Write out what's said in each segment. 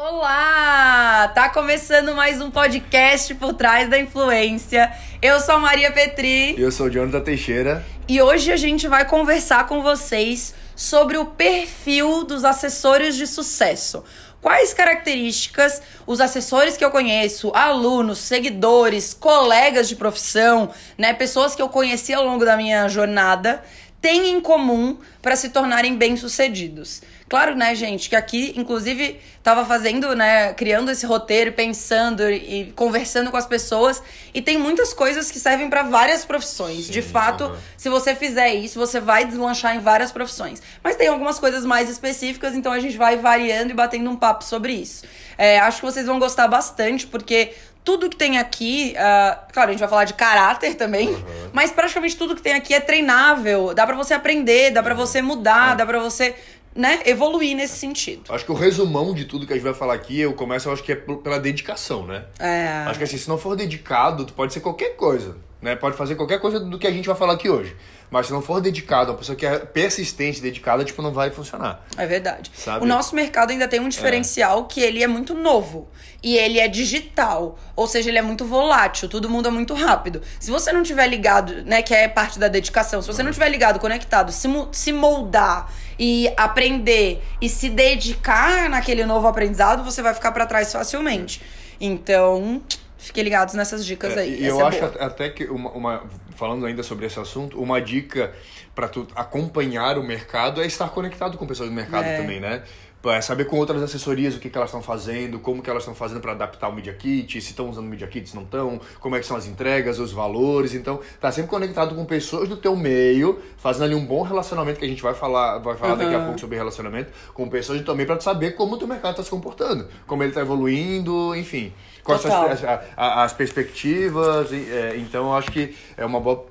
Olá! Tá começando mais um podcast por trás da influência. Eu sou a Maria Petri. Eu sou o Jonathan Teixeira. E hoje a gente vai conversar com vocês sobre o perfil dos assessores de sucesso. Quais características os assessores que eu conheço, alunos, seguidores, colegas de profissão, né, pessoas que eu conheci ao longo da minha jornada, têm em comum para se tornarem bem-sucedidos? Claro, né, gente, que aqui, inclusive, tava fazendo, né, criando esse roteiro, pensando e conversando com as pessoas, e tem muitas coisas que servem para várias profissões. Sim, De fato, uhum. se você fizer isso, você vai deslanchar em várias profissões. Mas tem algumas coisas mais específicas, então a gente vai variando e batendo um papo sobre isso. É, acho que vocês vão gostar bastante, porque tudo que tem aqui, uh, claro, a gente vai falar de caráter também, uhum. mas praticamente tudo que tem aqui é treinável. Dá para você aprender, dá para você mudar, uhum. dá para você né, evoluir nesse sentido. Acho que o resumão de tudo que a gente vai falar aqui, eu começo, eu acho que é pela dedicação, né? É. Acho que assim, se não for dedicado, tu pode ser qualquer coisa, né? Pode fazer qualquer coisa do que a gente vai falar aqui hoje. Mas se não for dedicado, uma pessoa que é persistente, dedicada, tipo, não vai funcionar. É verdade. Sabe? O nosso mercado ainda tem um diferencial é. que ele é muito novo. E ele é digital. Ou seja, ele é muito volátil, tudo muda muito rápido. Se você não tiver ligado, né, que é parte da dedicação, se você não tiver ligado, conectado, se, se moldar e aprender e se dedicar naquele novo aprendizado, você vai ficar para trás facilmente. Então, Fiquem ligados nessas dicas é, aí. E eu é acho boa. até que, uma, uma, falando ainda sobre esse assunto, uma dica para tu acompanhar o mercado é estar conectado com pessoas do mercado é. também, né? É saber com outras assessorias o que, que elas estão fazendo, como que elas estão fazendo para adaptar o Media Kit, se estão usando o Media Kit, se não estão, como é que são as entregas, os valores. Então, tá sempre conectado com pessoas do teu meio, fazendo ali um bom relacionamento, que a gente vai falar, vai falar uhum. daqui a pouco sobre relacionamento, com pessoas também para saber como o teu mercado está se comportando, como ele está evoluindo, enfim quais são as, as, as, perspectivas. É, então, eu acho que é uma boa.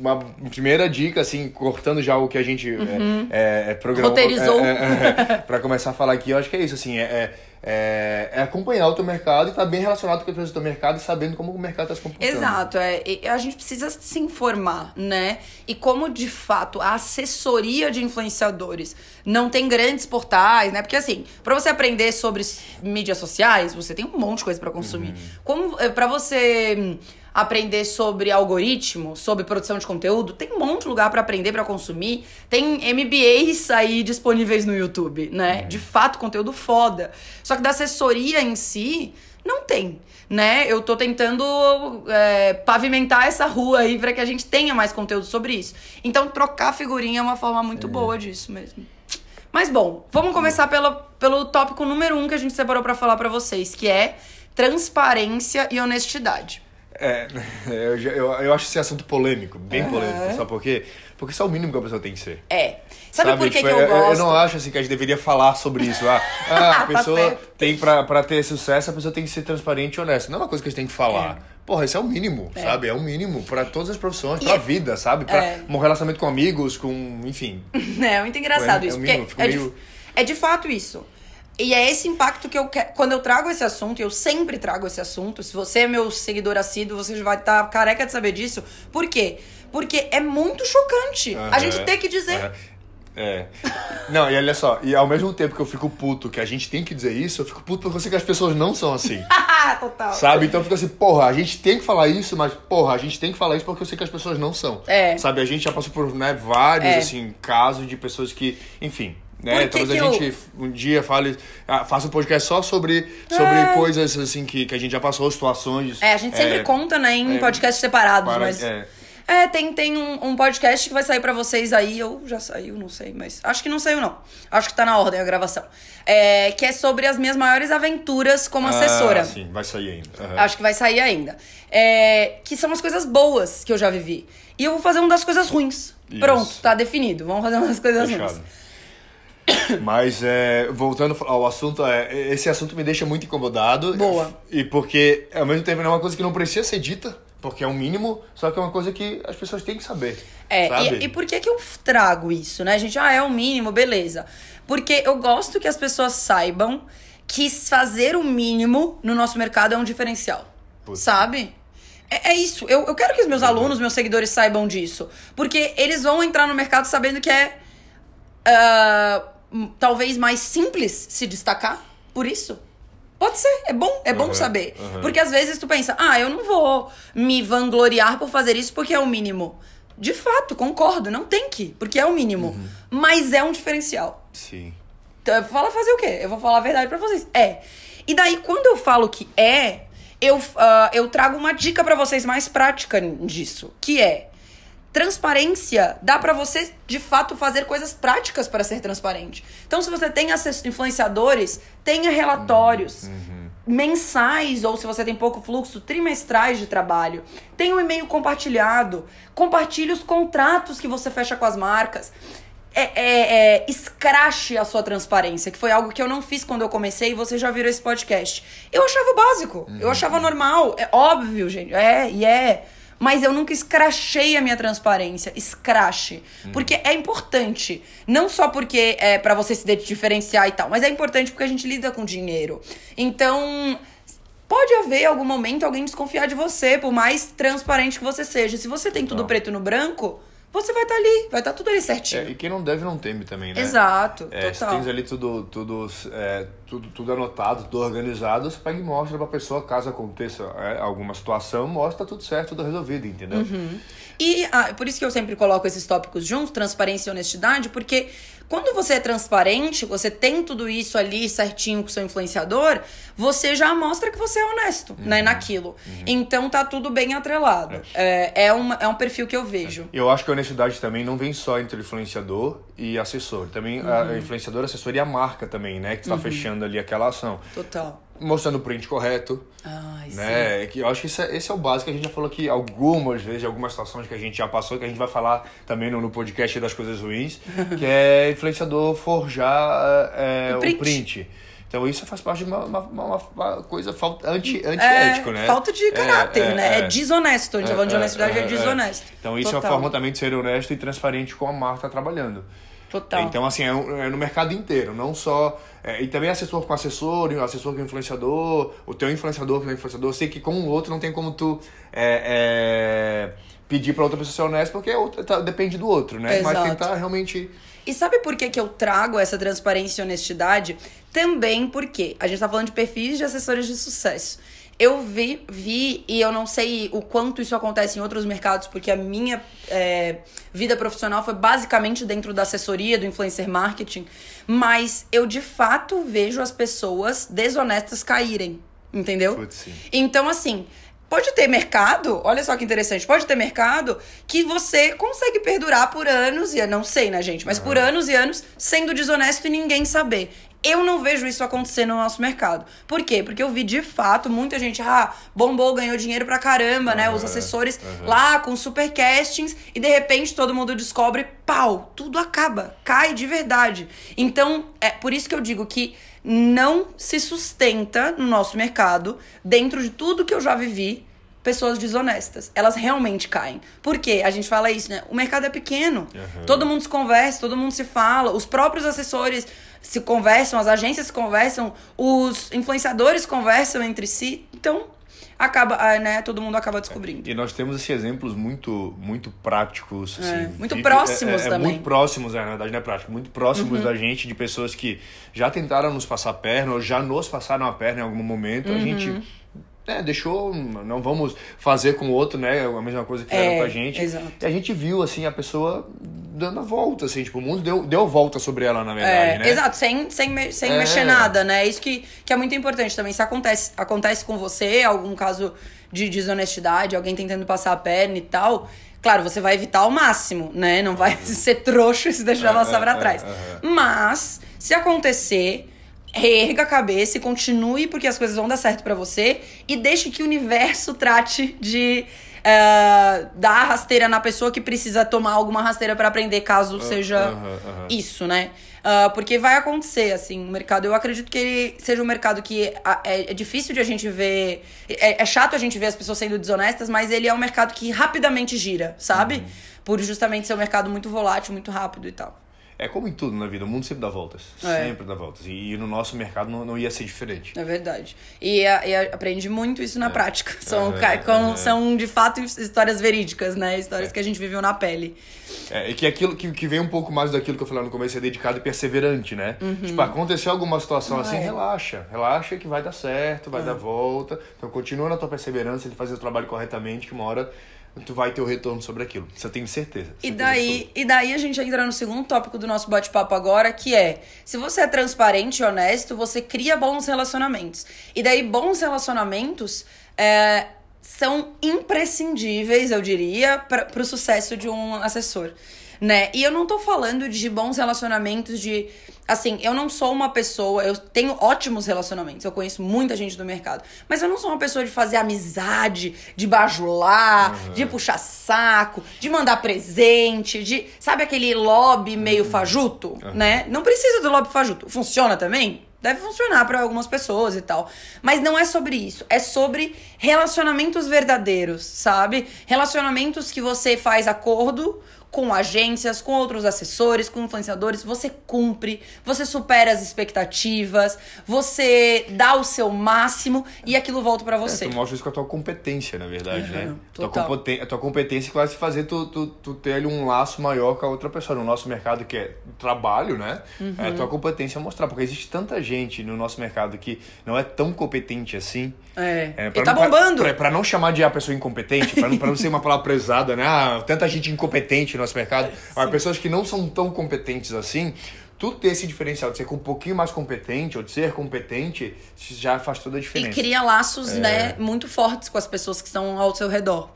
Uma primeira dica, assim, cortando já o que a gente uhum. é, é, programou. Roteirizou. É, é, é para começar a falar aqui, eu acho que é isso, assim, é, é, é, acompanhar o teu mercado e estar tá bem relacionado com a empresa do teu mercado e sabendo como o mercado está se comportando. Exato, é, a gente precisa se informar, né? E como de fato a assessoria de influenciadores não tem grandes portais, né? Porque assim, para você aprender sobre mídias sociais, você tem um monte de coisa para consumir. Uhum. Como é, para você aprender sobre algoritmo, sobre produção de conteúdo, tem um monte de lugar para aprender, para consumir. Tem MBAs aí disponíveis no YouTube, né? Uhum. De fato, conteúdo foda. Só que da assessoria em si, não tem, né? Eu tô tentando é, pavimentar essa rua aí para que a gente tenha mais conteúdo sobre isso. Então, trocar figurinha é uma forma muito é. boa disso mesmo. Mas bom, vamos começar pelo, pelo tópico número um que a gente separou para falar para vocês, que é transparência e honestidade. É, eu, eu, eu acho esse assunto polêmico, bem uhum. polêmico, sabe por quê? Porque isso é o mínimo que a pessoa tem que ser. É. Sabe, sabe? por que, tipo, que eu, eu gosto? Eu não acho assim que a gente deveria falar sobre isso. Ah, ah a tá pessoa tá tem pra, pra ter sucesso, a pessoa tem que ser transparente e honesta. Não é uma coisa que a gente tem que falar. É. Porra, isso é o mínimo, é. sabe? É o mínimo para todas as profissões, pra é... vida, sabe? Pra é. um relacionamento com amigos, com. enfim. É, muito engraçado é, isso. É, mínimo, é, meio... de, é de fato isso. E é esse impacto que eu quero. Quando eu trago esse assunto, eu sempre trago esse assunto. Se você é meu seguidor assíduo, você já vai estar tá careca de saber disso. Por quê? Porque é muito chocante uhum. a gente ter que dizer. Uhum. É. Não, e olha só, e ao mesmo tempo que eu fico puto que a gente tem que dizer isso, eu fico puto porque eu sei que as pessoas não são assim. Total. Sabe? Então eu fico assim, porra, a gente tem que falar isso, mas, porra, a gente tem que falar isso porque eu sei que as pessoas não são. É. Sabe? A gente já passou por né, vários, é. assim, casos de pessoas que, enfim, né? Talvez a gente eu... um dia fale, ah, faça um podcast só sobre, sobre é. coisas assim que, que a gente já passou, situações. É, a gente sempre é, conta, né, em é, podcasts separados, para, mas. É. É, tem, tem um, um, podcast que vai sair para vocês aí. Ou já saiu, não sei, mas. Acho que não saiu, não. Acho que tá na ordem a gravação. É, que é sobre as minhas maiores aventuras como assessora. Ah, sim, vai sair ainda. Uhum. Acho que vai sair ainda. É, que são as coisas boas que eu já vivi. E eu vou fazer uma das coisas ruins. Isso. Pronto, tá definido. Vamos fazer uma das coisas Fechado. ruins. Mas é, voltando ao assunto, é, esse assunto me deixa muito incomodado. Boa. E porque, ao mesmo tempo, é uma coisa que não precisa ser dita, porque é um mínimo, só que é uma coisa que as pessoas têm que saber. É, e, e, por que, que eu trago isso, né, gente? Ah, é o um mínimo, beleza. Porque eu gosto que as pessoas saibam que fazer o mínimo no nosso mercado é um diferencial. Sabe? É, é, isso. Eu, eu quero que os meus alunos, meus seguidores saibam disso. Porque eles vão entrar no mercado sabendo que é. Uh, talvez mais simples se destacar por isso. Pode ser, é bom, é bom Uhum, saber. uhum. Porque às vezes tu pensa, ah, eu não vou me vangloriar por fazer isso porque é o mínimo. De fato, concordo, não tem que, porque é o mínimo. Uhum. Mas é um diferencial. Sim. Então, falar fazer o quê? Eu vou falar a verdade pra vocês. É. E daí, quando eu falo que é, eu, ah, eu trago uma dica pra vocês mais prática disso, que é transparência dá pra você de fato fazer coisas práticas para ser transparente. Então, se você tem influenciadores, tenha relatórios mensais ou se você tem pouco fluxo, trimestrais de trabalho. Tenha um e-mail compartilhado, compartilhe os contratos que você fecha com as marcas. É, é, é, escrache a sua transparência, que foi algo que eu não fiz quando eu comecei e você já virou esse podcast. Eu achava básico, eu achava normal, é óbvio, gente, é, e é. Mas eu nunca escrachei a minha transparência. Escrache. Porque é importante. Não só porque é para você se diferenciar e tal, mas é importante porque a gente lida com dinheiro. Então, pode haver em algum momento alguém desconfiar de você, por mais transparente que você seja. Se você tem tudo preto no branco, você vai estar ali, vai estar tudo ali É, certinho. e quem não deve não teme também, né? Exato, É, se total. tens ali tudo, tudo, é, tudo, tudo anotado, tudo organizado, você pega e mostra pra pessoa, caso aconteça é, alguma situação, mostra tá tudo certo, tudo resolvido, entendeu? Uhum. E ah, por isso que eu sempre coloco esses tópicos juntos, transparência e honestidade, porque quando você é transparente, você tem tudo isso ali certinho com o seu influenciador, você já mostra que você é honesto, né, naquilo. Então tá tudo bem atrelado. É, é, uma, é um perfil que eu vejo. Eu acho que a honestidade também não vem só entre o influenciador e assessor. Também Uhum. a influenciador, assessor e a marca também, né? Que está fechando ali aquela ação. Total. Mostrando o print correto, Ai, sim. né? Que eu acho que esse é, esse é o básico que a gente já falou aqui algumas vezes, algumas situações que a gente já passou, que a gente vai falar também no, no podcast das coisas ruins, que é influenciador forjar é, O o, print. Então isso faz parte de uma, uma, uma- uma coisa falta, anti, antiético, É, né? falta de caráter, né? É, desonesto. A gente tá falando de é, honestidade, é, é, é. desonesto. Então isso é Total. uma forma também de ser honesto e transparente com a marca tá trabalhando. Total. Então, assim, é, um- é no mercado inteiro, não só. é, e também assessor com assessor, assessor com influenciador, o teu influenciador com o influenciador. Eu sei que com o outro não tem como tu é, é, pedir pra outra pessoa ser honesta, porque é outra- tá- depende do outro, né? Exato. Mas tentar realmente. E sabe por que, que eu trago essa transparência e honestidade? Também porque a gente tá falando de perfis de assessores de sucesso. Eu vi, vi, e eu não sei o quanto isso acontece em outros mercados, porque a minha é, vida profissional foi basicamente dentro da assessoria, do influencer marketing. Mas eu de fato vejo as pessoas desonestas caírem. Entendeu? Putz. Então, assim, pode ter mercado, olha só que interessante, pode ter mercado que você consegue perdurar por anos, e não sei, né, gente? Mas por anos e anos sendo desonesto e ninguém saber. Eu não vejo isso acontecer no nosso mercado. Por quê? Porque eu vi de fato muita gente, ah, bombou, ganhou dinheiro pra caramba, né? Os assessores aham. lá com super castings e de repente todo mundo descobre, pau, tudo acaba, cai de verdade. Então, é por isso que eu digo que não se sustenta no nosso mercado, dentro de tudo que eu já vivi, pessoas desonestas. Elas realmente caem. Por quê? A gente fala isso, né? O mercado é pequeno. Aham. Todo mundo se conversa, todo mundo se fala, os próprios assessores se conversam, as agências se conversam, os influenciadores conversam entre si. Então, acaba, ah, né, todo mundo acaba descobrindo. E nós temos esses exemplos muito, muito práticos. É, assim, muito E- próximos é, é, é também. Uhum. Muito próximos, é, na verdade não é prático, muito próximos da gente, de pessoas que já tentaram nos passar a perna, ou já nos passaram a perna em algum momento. Uhum. A gente é, deixou, não vamos fazer com o outro, né? A mesma coisa que fizeram É, com a gente. exato. E a gente viu, assim, a pessoa dando a volta, assim, tipo, o mundo deu, deu volta sobre ela, na É, verdade, né? Exato, sem, sem, sem É. mexer nada, né? Isso que, que é muito importante também. Se acontece, acontece com você, algum caso de desonestidade, alguém tentando passar a perna e tal, claro, você vai evitar ao máximo, né? Não vai ser trouxa e se deixar É, passar é, pra é, trás. é. Mas, se acontecer, reerga a cabeça e continue, porque as coisas vão dar certo pra você. E deixe que o universo trate de. Eh, dar a rasteira na pessoa que precisa tomar alguma rasteira pra aprender, caso seja aham, aham. isso, né? Ah, porque vai acontecer, assim, o mercado. Eu acredito que ele seja um mercado que ah, é, é difícil de a gente ver. É, é chato a gente ver as pessoas sendo desonestas, mas ele é um mercado que rapidamente gira, sabe? Por justamente ser um mercado muito volátil, muito rápido e tal. É como em tudo na vida, o mundo sempre dá voltas. É. Sempre dá voltas. E, e, no nosso mercado não, não ia ser diferente. É verdade. E, e aprendi muito isso na é. prática. São, é, com, são, de fato, histórias verídicas, né? Histórias que a gente viveu na pele. É, e que aquilo que, que vem um pouco mais daquilo que eu falei no começo, é dedicado e perseverante, né? Uhum. Tipo, aconteceu alguma situação assim, relaxa. Relaxa que vai dar certo, vai dar volta. Então continua na tua perseverança de fazer o trabalho corretamente, que uma hora tu vai ter o retorno sobre aquilo. Você tem certeza. E daí, e daí a gente entra no segundo tópico do nosso bate-papo agora, que é: se você é transparente e honesto, você cria bons relacionamentos. E daí, bons relacionamentos é, são imprescindíveis, eu diria, para o sucesso de um assessor. Né? E eu não tô falando de bons relacionamentos de Assim, eu não sou uma pessoa, eu tenho ótimos relacionamentos, eu conheço muita gente do mercado, mas eu não sou uma pessoa de fazer amizade, de bajular, uhum. de puxar saco, de mandar presente, de. Sabe aquele lobby meio uhum. fajuto, uhum. né? Não precisa do lobby fajuto. Funciona também? Deve funcionar para algumas pessoas e tal. Mas não é sobre isso. É sobre relacionamentos verdadeiros, sabe? Relacionamentos que você faz acordo com agências, com outros assessores, com influenciadores, você cumpre, você supera as expectativas, você dá o seu máximo e aquilo volta para você. É, tu mostra isso com a tua competência, na verdade, uhum, né? Total. Tua a tua competência que vai te fazer tu, tu, tu, ter ali um laço maior com a outra pessoa. No nosso mercado, que é trabalho, né? Uhum. É a tua competência mostrar. Porque existe tanta gente no nosso mercado que não é tão competente assim. É. é e tá bombando. Pra, pra, pra, não chamar de a pessoa incompetente, pra não, pra não ser uma palavra pesada, né? Ah, tanta gente incompetente no nosso mercado. Mas pessoas que não são tão competentes assim, tu ter esse diferencial de ser um pouquinho mais competente ou de ser competente já faz toda a diferença. E cria laços, é... né, muito fortes com as pessoas que estão ao seu redor.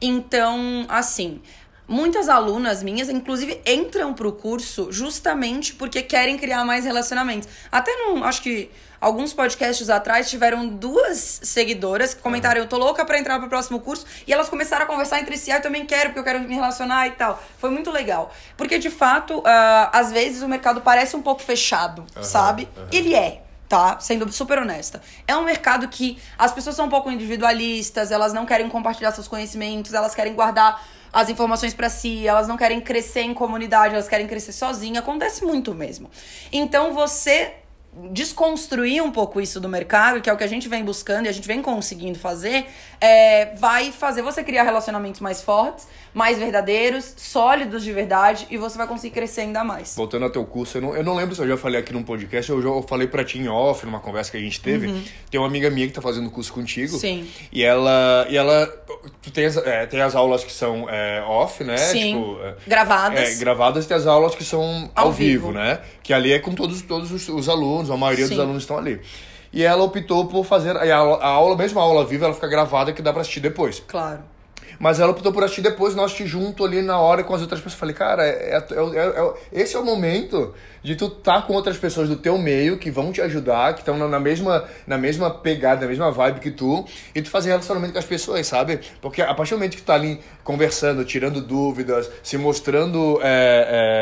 Então, assim, muitas alunas minhas, inclusive, entram pro curso justamente porque querem criar mais relacionamentos. Até não, acho que alguns podcasts atrás tiveram duas seguidoras que comentaram: Eu tô louca pra entrar pro próximo curso. E elas começaram a conversar entre si: ah, Eu também quero, porque eu quero me relacionar e tal. Foi muito legal. Porque, de fato, uh, às vezes o mercado parece um pouco fechado, uhum, sabe? Uhum. Ele é tá? Sendo super honesta. É um mercado que as pessoas são um pouco individualistas, elas não querem compartilhar seus conhecimentos, elas querem guardar as informações para si, elas não querem crescer em comunidade, elas querem crescer sozinha. Acontece muito mesmo. Então você desconstruir um pouco isso do mercado, que é o que a gente vem buscando e a gente vem conseguindo fazer, é, vai fazer você criar relacionamentos mais fortes, mais verdadeiros, sólidos de verdade, e você vai conseguir crescer ainda mais. Voltando ao teu curso, eu não, eu não lembro se eu já falei aqui num podcast, eu já falei pra ti em off, numa conversa que a gente teve. Uhum. Tem uma amiga minha que tá fazendo curso contigo. Sim. E ela. E ela. Tu tem as, é, tem as aulas que são é, off, né? Sim. Tipo, é, gravadas. É, gravadas e tem as aulas que são ao, ao vivo, vivo, né? Que ali é com todos, todos os, os alunos, a maioria Sim. dos alunos estão ali. E ela optou por fazer. A aula, a aula, mesmo a aula viva, ela fica gravada que dá pra assistir depois. Claro. Mas ela optou por assistir depois, nós assistir junto ali na hora com as outras pessoas. Falei, cara, é, é, é, esse é o momento de tu estar tá com outras pessoas do teu meio que vão te ajudar, que estão na, mesma, na mesma pegada, na mesma vibe que tu, e tu fazer relacionamento com as pessoas, sabe? Porque a partir do momento que tu tá ali conversando, tirando dúvidas, se mostrando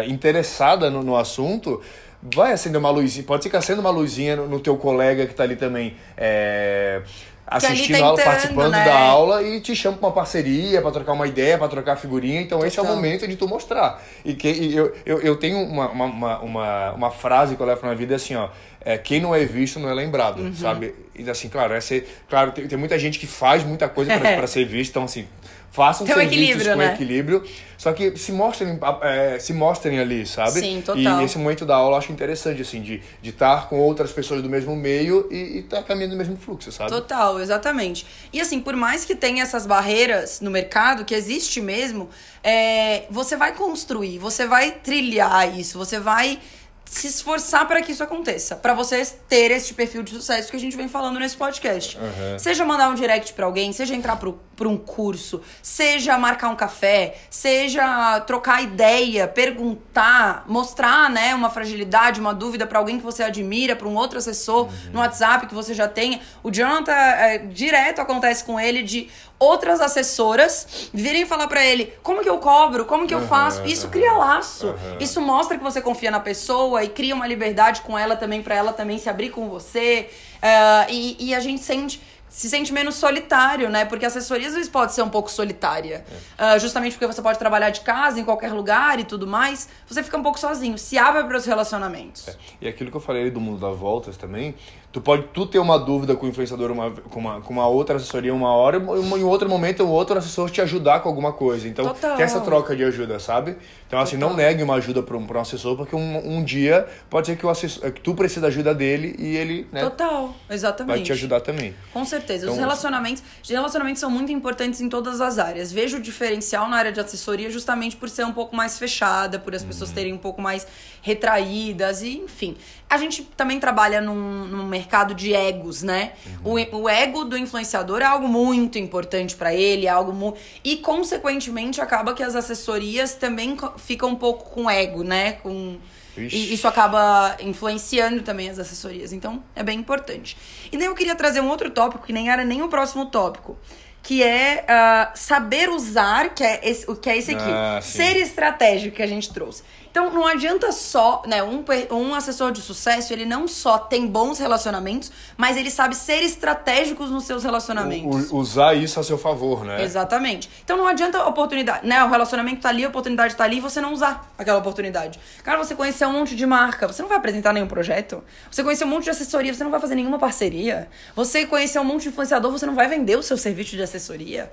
interessada no, no assunto, vai acender uma luzinha, pode que acenda uma luzinha no, no teu colega que está ali também é, assistindo a aula, participando né? da aula e te chama para uma parceria, para trocar uma ideia, para trocar figurinha. Então Total. esse é o momento de tu mostrar. E que e eu, eu, eu tenho uma, uma, uma, uma, frase que eu levo na vida assim, ó. É, quem não é visto não é lembrado, uhum. sabe? E assim, claro, é ser, claro tem, tem muita gente que faz muita coisa para ser visto, então assim, façam Tem serviços com né? equilíbrio, só que se mostrem, é, se mostrem ali, sabe? Sim, total. E esse momento da aula eu acho interessante, assim, de estar de estar com outras pessoas do mesmo meio e estar tá caminhando no mesmo fluxo, sabe? Total, exatamente. E assim, por mais que tenha essas barreiras no mercado, que existe mesmo, é, você vai construir, você vai trilhar isso, você vai se esforçar para que isso aconteça, para vocês ter esse perfil de sucesso que a gente vem falando nesse podcast. Uhum. Seja mandar um direct para alguém, seja entrar para um curso, seja marcar um café, seja trocar ideia, perguntar, mostrar, né, uma fragilidade, uma dúvida para alguém que você admira, para um outro assessor uhum. no WhatsApp que você já tenha. O Jonathan é, direto acontece com ele de outras assessoras virem falar para ele como que eu cobro, como que eu faço. Isso cria laço. Isso mostra que você confia na pessoa e cria uma liberdade com ela também, para ela também se abrir com você. Uh, e, e a gente sente se sente menos solitário, né? Porque assessoria às vezes pode ser um pouco solitária. É. Uh, justamente porque você pode trabalhar de casa, em qualquer lugar e tudo mais. Você fica um pouco sozinho. Se abre para os relacionamentos. É. E aquilo que eu falei do mundo das voltas também, Tu pode tu ter uma dúvida com o influenciador, uma, com, uma, com uma outra assessoria uma hora, e em outro momento o outro assessor te ajudar com alguma coisa. Então, Total. tem essa troca de ajuda, sabe? Então, assim, Total. não negue uma ajuda para um, pra um assessor, porque um, um dia pode ser que, o assessor, que tu precisa da ajuda dele e ele, né? Total, exatamente. Vai te ajudar também. Com certeza. Então, Os relacionamentos, os relacionamentos são muito importantes em todas as áreas. Vejo o diferencial na área de assessoria justamente por ser um pouco mais fechada, por as pessoas uhum. terem um pouco mais retraídas e, enfim. A gente também trabalha num, num mercado de egos, né? Uhum. O, o ego do influenciador é algo muito importante para ele, é algo muito. E, consequentemente, acaba que as assessorias também ficam um pouco com ego, né? Com. E isso acaba influenciando também as assessorias. Então, é bem importante. E daí eu queria trazer um outro tópico, que nem era nem o próximo tópico que é uh, saber usar, que é esse, que é esse aqui. Ah, ser estratégico que a gente trouxe. Então não adianta só, né, um, um assessor de sucesso, ele não só tem bons relacionamentos, mas ele sabe ser estratégico nos seus relacionamentos. Usar isso a seu favor, né? Exatamente. Então não adianta a oportunidade, né, o relacionamento tá ali, a oportunidade tá ali e você não usar aquela oportunidade. Cara, você conhecer um monte de marca, você não vai apresentar nenhum projeto. Você conhecer um monte de assessoria, você não vai fazer nenhuma parceria. Você conhecer um monte de influenciador, você não vai vender o seu serviço de assessoria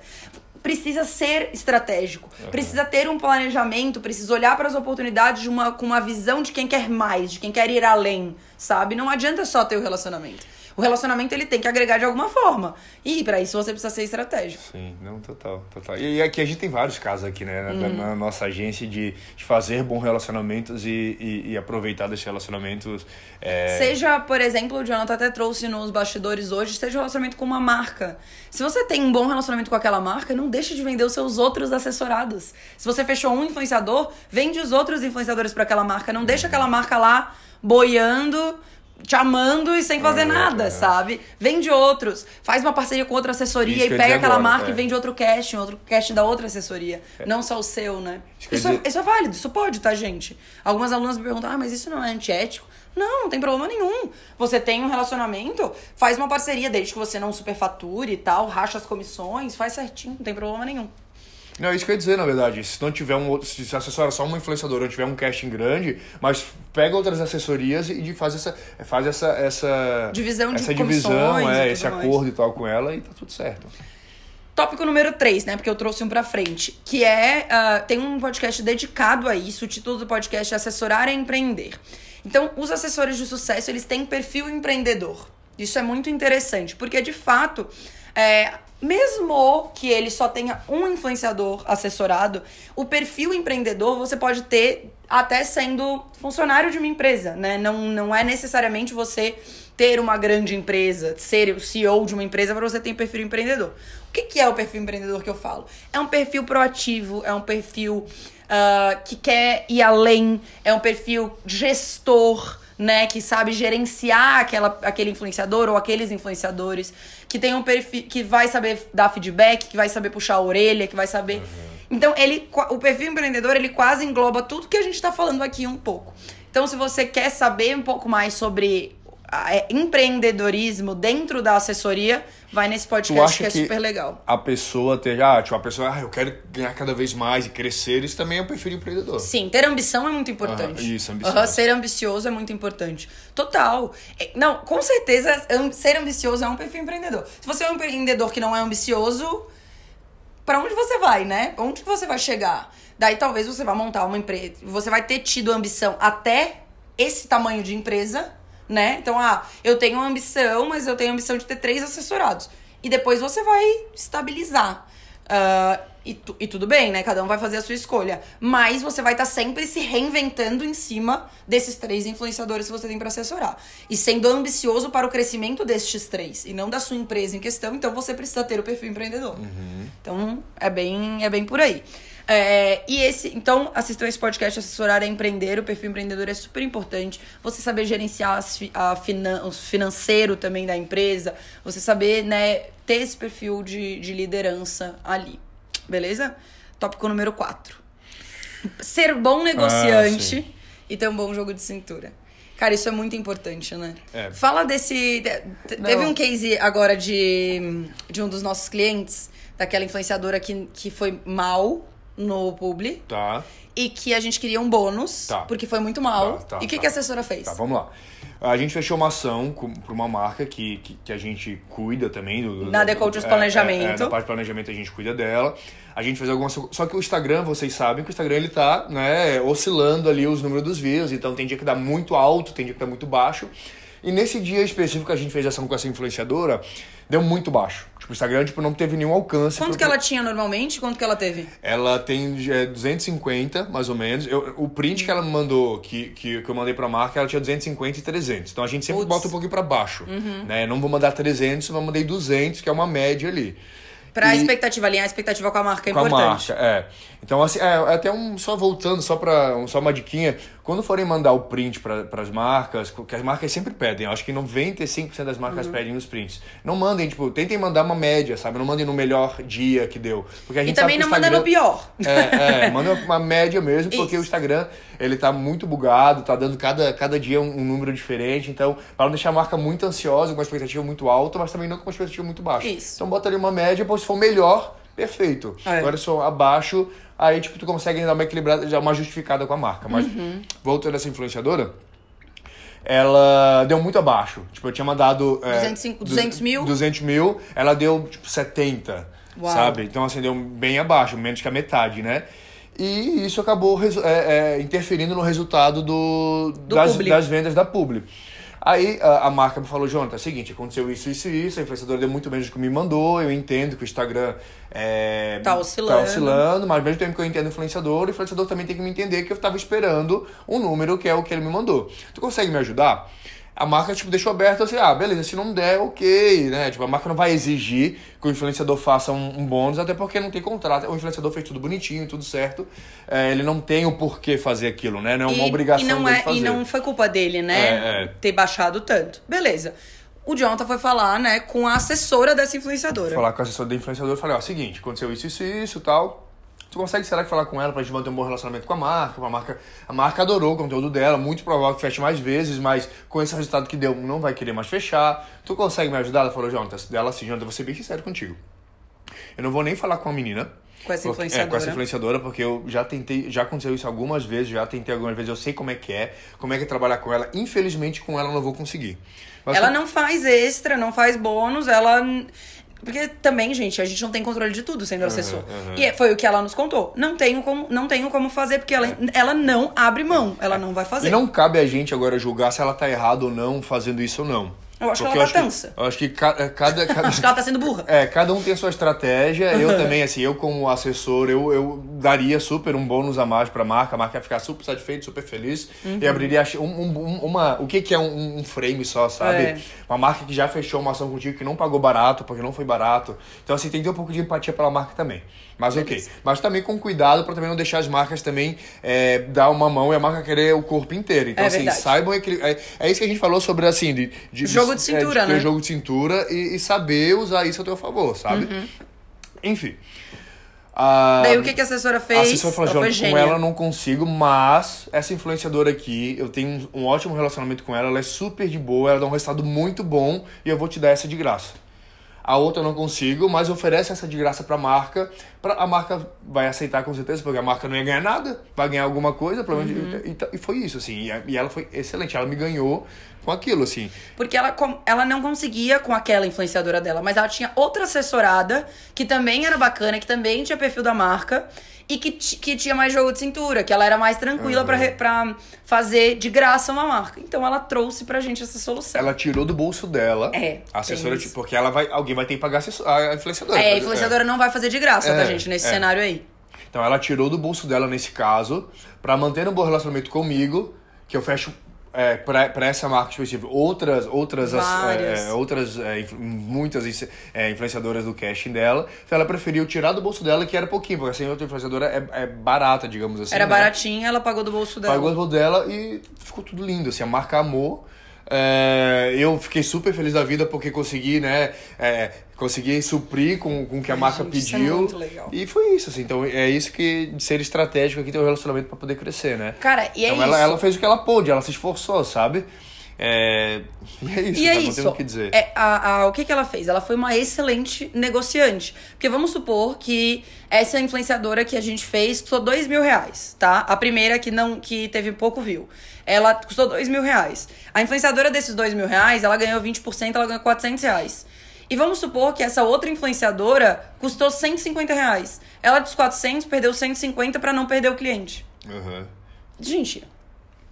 precisa ser estratégico, uhum. precisa ter um planejamento, precisa olhar para as oportunidades de uma, com uma visão de quem quer mais, de quem quer ir além, sabe? Não adianta só ter o relacionamento o relacionamento ele tem que agregar de alguma forma. E para isso você precisa ser estratégico. Sim, não, total, total. E, aqui a gente tem vários casos aqui, né, na, uhum. na nossa agência de, de, fazer bons relacionamentos e, e, e aproveitar desses relacionamentos. É... Seja, por exemplo, o Jonathan até trouxe nos bastidores hoje, seja um relacionamento com uma marca. Se você tem um bom relacionamento com aquela marca, não deixe de vender os seus outros assessorados. Se você fechou um influenciador, vende os outros influenciadores para aquela marca. Não deixa aquela marca lá boiando te amando e sem fazer é, nada, é. sabe? Vende outros, faz uma parceria com outra assessoria isso e pega aquela agora, marca é. e vende outro casting, outro casting da outra assessoria. É. Não só o seu, né? Isso, isso, é, isso, é válido, isso pode, tá, gente? Algumas alunas me perguntam, ah, mas isso não é antiético? Não, não tem problema nenhum. Você tem um relacionamento, faz uma parceria, desde que você não superfature e tal, racha as comissões, faz certinho, não tem problema nenhum. Não, isso que eu ia dizer, na verdade. Se não tiver um outro. Se assessora só uma influenciadora ou tiver um casting grande, mas pega outras assessorias e faz essa. Faz essa. essa divisão de Essa divisão, é, esse acordo mais. e tal com ela e tá tudo certo. Tópico número 3, né? Porque eu trouxe um pra frente. Que é. Uh, tem um podcast dedicado a isso. O título do podcast é Assessorar e Empreender. Então, os assessores de sucesso, eles têm perfil empreendedor. Isso é muito interessante, porque de fato. É, mesmo que ele só tenha um influenciador assessorado, o perfil empreendedor você pode ter até sendo funcionário de uma empresa, né? Não, não é necessariamente você ter uma grande empresa, ser o CEO de uma empresa para você ter perfil empreendedor. O que, que é o perfil empreendedor que eu falo? É um perfil proativo, é um perfil uh, que quer ir além, é um perfil gestor, né, que sabe gerenciar aquela, aquele influenciador ou aqueles influenciadores, que tem um perfil que vai saber dar feedback, que vai saber puxar a orelha, que vai saber. Uhum. Então, ele o perfil empreendedor, ele quase engloba tudo que a gente está falando aqui um pouco. Então, se você quer saber um pouco mais sobre é, empreendedorismo dentro da assessoria, vai nesse podcast que é que super legal. A pessoa ter, ah, tipo, a pessoa, ah, eu quero ganhar cada vez mais e crescer, isso também é um perfil empreendedor. Sim, ter ambição é muito importante. Uhum, isso, ambição. Uhum, ser ambicioso é muito importante. Total. É, não, com certeza, ser ambicioso é um perfil empreendedor. Se você é um empreendedor que não é ambicioso, para onde você vai, né? Onde você vai chegar? Daí talvez você vá montar uma empresa, você vai ter tido ambição até esse tamanho de empresa né? Então, ah, eu tenho uma ambição, mas eu tenho a ambição de ter três assessorados. E depois você vai estabilizar. Uh, e, tu, e, tudo bem, né? Cada um vai fazer a sua escolha. Mas você vai estar tá sempre se reinventando em cima desses três influenciadores que você tem para assessorar. E sendo ambicioso para o crescimento destes três. E não da sua empresa em questão. Então você precisa ter o perfil empreendedor. Uhum. Então é bem, é bem por aí. É, e esse, então, assistam esse podcast Assessorar a Empreender, o perfil empreendedor é super importante. Você saber gerenciar as, a finan, o financeiro também da empresa, você saber, né, ter esse perfil de, de liderança ali. Beleza? Tópico número 4. Ser bom negociante ah, e ter um bom jogo de cintura. Cara, isso é muito importante, né? É. Fala desse. te- te- Teve um case agora de, de um dos nossos clientes, daquela influenciadora que, que foi mal no publi Tá. e que a gente queria um bônus, Tá. porque foi muito mal. Tá, tá, e o que, tá. que a assessora fez? Tá, vamos lá. A gente fechou uma ação para uma marca que, que, que a gente cuida também. Do, Na The do- Coaches é, Planejamento. É, é, na parte de planejamento a gente cuida dela. A gente fez algumas... Só que o Instagram, vocês sabem que o Instagram ele tá né, oscilando ali os números dos views. Então tem dia que dá muito alto, tem dia que dá muito baixo. E nesse dia específico que a gente fez a ação com essa influenciadora, deu muito baixo. Tipo, o Instagram tipo, não teve nenhum alcance. Quanto pro- que ela tinha normalmente? Quanto que ela teve? ela tem é, 250, mais ou menos. Eu, o print que ela me mandou, que, que, que eu mandei pra marca, ela tinha 250 e 300. Então a gente sempre. Uhum. bota um pouinho pra baixo. Né? Não vou mandar 300, mas mandei 200, que é uma média ali. Pra E- expectativa, alinhar a expectativa com a marca é com a importante. marca, é. Então, assim, é, até um, só voltando, só pra, um- só uma diquinha. Quando forem mandar o print para as marcas, que as marcas sempre pedem, eu acho que 95% das marcas Uhum. pedem os prints. Não mandem, tipo, tentem mandar uma média, sabe? Não mandem no melhor dia que deu. Porque a E gente também sabe não o manda no Instagram- pior. é, é, manda uma média mesmo, porque Isso. o Instagram, ele tá muito bugado, tá dando cada, cada dia um, um número diferente, então, para não deixar a marca muito ansiosa, com uma expectativa muito alta, mas também não com uma expectativa muito baixa. Isso. Então bota ali uma média, pô, se for melhor, perfeito. É. Agora se for abaixo, aí tipo, tu consegue dar uma equilibrada, já uma justificada com a marca. Mas, Uhum. voltando a essa influenciadora, ela deu muito abaixo. Tipo, eu tinha mandado... é, 205 200 mil? 200 mil, ela deu, tipo, 70, Uau. sabe? Então, assim, deu bem abaixo, menos que a metade, né? E isso acabou é, é, interferindo no resultado do, Do das, das vendas da Publi. Aí a, a marca me falou, Jonathan, é o seguinte, aconteceu isso, isso e isso, a influenciadora deu muito menos do que me mandou, eu entendo que o Instagram é, Tá oscilando. oscilando, mas ao mesmo tempo que eu entendo o influenciador, o influenciador também tem que me entender que eu estava esperando um número que é o que ele me mandou. Tu consegue me ajudar? A marca, tipo, deixou aberto assim, ah, beleza, se não der, ok, né? Tipo, a marca não vai exigir que o influenciador faça um, um bônus, até porque não tem contrato. O influenciador fez tudo bonitinho, tudo certo. É, ele não tem o porquê fazer aquilo, né? Não é uma E- obrigação e não dele é fazer. E não foi culpa dele, né? É, é. Ter baixado tanto. Beleza. O Jonathan foi falar, né, com a assessora dessa influenciadora. falar com a assessora do influenciador e falei, ó, seguinte, aconteceu isso, isso, isso, tal. Tu consegue, será que falar com ela pra gente manter um bom relacionamento com a marca? A marca, a marca adorou o conteúdo dela, muito provável que feche mais vezes, mas com esse resultado que deu, não vai querer mais fechar. Tu consegue me ajudar? Ela falou, Jonathan, dela assim, Jonathan, eu vou ser bem sincero contigo. Eu não vou nem falar com a menina. Com essa porque- influenciadora. É, com essa influenciadora, porque eu já tentei, já aconteceu isso algumas vezes, já tentei algumas vezes, eu sei como é que é, como é que é trabalhar com ela. Infelizmente, com ela eu não vou conseguir. Mas Ela com- não faz extra, não faz bônus, ela. Porque também, gente, a gente não tem controle de tudo sendo assessor. uhum. E é- foi o que ela nos contou. Não tenho como, não tenho como fazer, porque ela, ela não abre mão. Ela não vai fazer. É. E não cabe a gente agora julgar se ela tá errada ou não fazendo isso ou não. Eu acho que Porque ela tá tansa. eu acho que ca- é, cada, cada, Acho que ela tá sendo burra. é, cada um tem a sua estratégia. Eu também, assim, eu como assessor, eu, eu daria super um bônus a mais pra marca. A marca ia ficar super satisfeita, super feliz. Uhum. E abriria um, um- um- uma... O que que é um, um frame só, sabe? É. Uma marca que já fechou uma ação contigo que não pagou barato, porque não foi barato. Então, assim, tem que ter um pouco de empatia pela marca também. Mas ok. Mas também com cuidado pra também não deixar as marcas também é, dar uma mão e a marca querer o corpo inteiro. Então, É assim, verdade. saibam equili- É, é isso que a gente falou sobre, assim, de... de Jogo de cintura, é, ter né? jogo de cintura e, e saber usar isso a teu favor, sabe? Uhum. Enfim. Ah, Daí o que, que a assessora fez? a assessora falou, ela foi "Jonathan, com ela eu não consigo, mas essa influenciadora aqui, eu tenho um, um ótimo relacionamento com ela, ela é super de boa, ela dá um resultado muito bom e eu vou te dar essa de graça. A outra eu não consigo, mas oferece essa de graça pra marca. Pra, a marca vai aceitar com certeza, porque a marca não ia ganhar nada, vai ganhar alguma coisa. Pelo menos, Uhum. e, e- foi isso, assim. E, a- e ela foi excelente, ela me ganhou com aquilo, assim. Porque ela, com- ela não conseguia com aquela influenciadora dela, mas ela tinha outra assessorada que também era bacana, que também tinha perfil da marca e que, que tinha mais jogo de cintura, que ela era mais tranquila pra re- pra fazer de graça uma marca. Então ela trouxe pra gente essa solução. Ela tirou do bolso dela. É, A assessora, tipo, porque ela vai, alguém vai ter que pagar a influenciadora. É, a influenciadora não vai fazer de graça, tá, É, gente, nesse é. cenário aí. Então ela tirou do bolso dela nesse caso, pra manter um bom relacionamento comigo, que eu fecho é, pra, pra essa marca específica outras outras as- Várias. é, outras é, influ- muitas é, influenciadoras do casting dela. Então ela preferiu tirar do bolso dela que era pouquinho, porque assim outra influenciadora é, é barata, digamos assim. Era né? baratinha, ela pagou do bolso dela. Pagou o bolso dela e ficou tudo lindo, assim, a marca amou. É, eu fiquei super feliz da vida porque consegui, né? É, consegui suprir com, com o que a marca gente, isso é pediu. muito legal. E foi isso, assim. Então é isso que de ser estratégico aqui ter um relacionamento pra poder crescer, né? Cara, e é então isso. ela, ela fez o que ela pôde, ela se esforçou, sabe? É, e é isso, E é cara, não isso. tem o que dizer. É, a, a- o que, que ela fez? Ela foi uma excelente negociante. Porque vamos supor que essa influenciadora que a gente fez custou dois mil reais, tá? A primeira que não que teve pouco view. Ela custou dois mil reais. A influenciadora desses dois mil reais, ela ganhou 20%, ela ganhou 400 reais. E vamos supor que essa outra influenciadora custou 150 reais. Ela dos 400 perdeu 150 pra não perder o cliente. Uhum. Gente,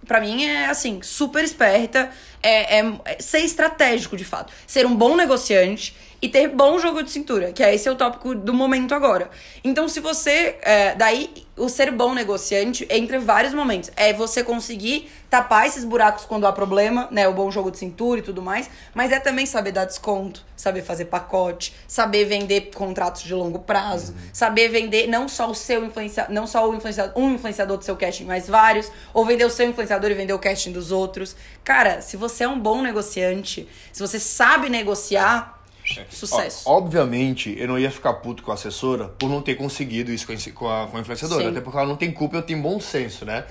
pra mim é assim, super esperta, é, é- é ser estratégico de fato. Ser um bom negociante e ter bom jogo de cintura, que é esse é o tópico do momento agora. Então, se você. é, daí, o ser bom negociante entre vários momentos. É você conseguir tapar esses buracos quando há problema, né? O bom jogo de cintura e tudo mais. Mas é também saber dar desconto, saber fazer pacote, saber vender contratos de longo prazo, saber vender não só o seu influenciador, não só o influenciador, um influenciador do seu casting, mas vários, ou vender o seu influenciador e vender o casting dos outros. Cara, se você é um bom negociante, se você sabe negociar, sucesso. Ó, obviamente, eu não ia ficar puto com a assessora por não ter conseguido isso com a, com a, influenciadora. Sim. Até porque ela não tem culpa, eu tenho bom senso, né?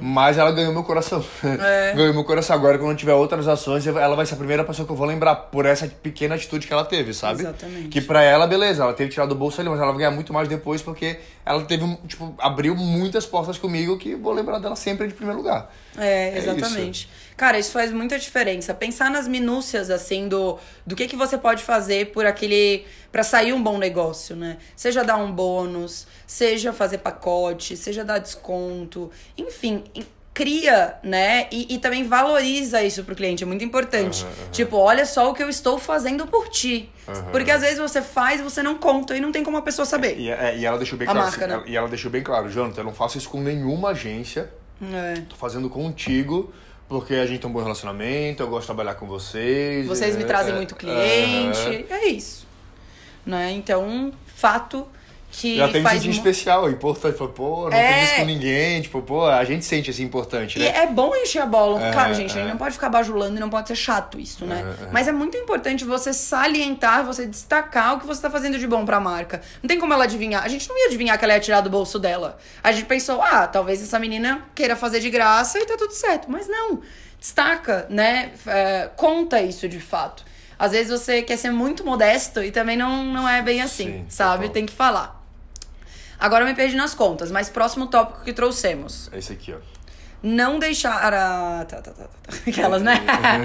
Mas ela ganhou meu coração. É. ganhou meu coração. Agora, quando tiver outras ações, ela vai ser a primeira pessoa que eu vou lembrar por essa pequena atitude que ela teve, sabe? Exatamente. Que pra ela, beleza, ela teve tirado do bolso ali, mas ela vai ganhar muito mais depois porque ela teve, tipo, abriu muitas portas comigo que eu vou lembrar dela sempre de primeiro lugar. É, É exatamente. Cara, isso faz muita diferença. Pensar nas minúcias, assim, do, do que, que você pode fazer por aquele. pra sair um bom negócio, né? Seja dar um bônus, seja fazer pacote, seja dar desconto. Enfim, cria, né? E, e também valoriza isso pro cliente. É muito importante. Aham, aham. Tipo, olha só o que eu estou fazendo por ti. Porque às vezes você faz e você não conta e não tem como a pessoa saber. E, é, e ela deixou bem A claro. marca, assim, né? E ela deixou bem claro, Jonathan, eu não faço isso com nenhuma agência. É. Tô fazendo contigo porque a gente tem um bom relacionamento, eu gosto de trabalhar com vocês. Vocês me é, trazem é, muito cliente. É isso. Né? Então, fato que Já tem sentir mu- especial, é importante. Pô, Pô, não É. tem isso com ninguém. Tipo, pô, a gente sente assim importante, E né? é bom encher a bola. É, claro, gente, a é. gente não pode ficar bajulando e não pode ser chato isso, né? É, é. Mas é muito importante você salientar, você destacar o que você tá fazendo de bom pra marca. Não tem como ela adivinhar. A gente não ia adivinhar que ela ia tirar do bolso dela. A gente pensou, ah, talvez essa menina queira fazer de graça e tá tudo certo. Mas não. Destaca, né? Conta isso de fato. Às vezes você quer ser muito modesto e também não, não é bem assim, Sim, sabe? total. Tem que falar. Agora eu me perdi nas contas, mas próximo tópico que trouxemos É esse aqui, ó. não deixar a... tá, tá, tá, tá, tá. aquelas, né?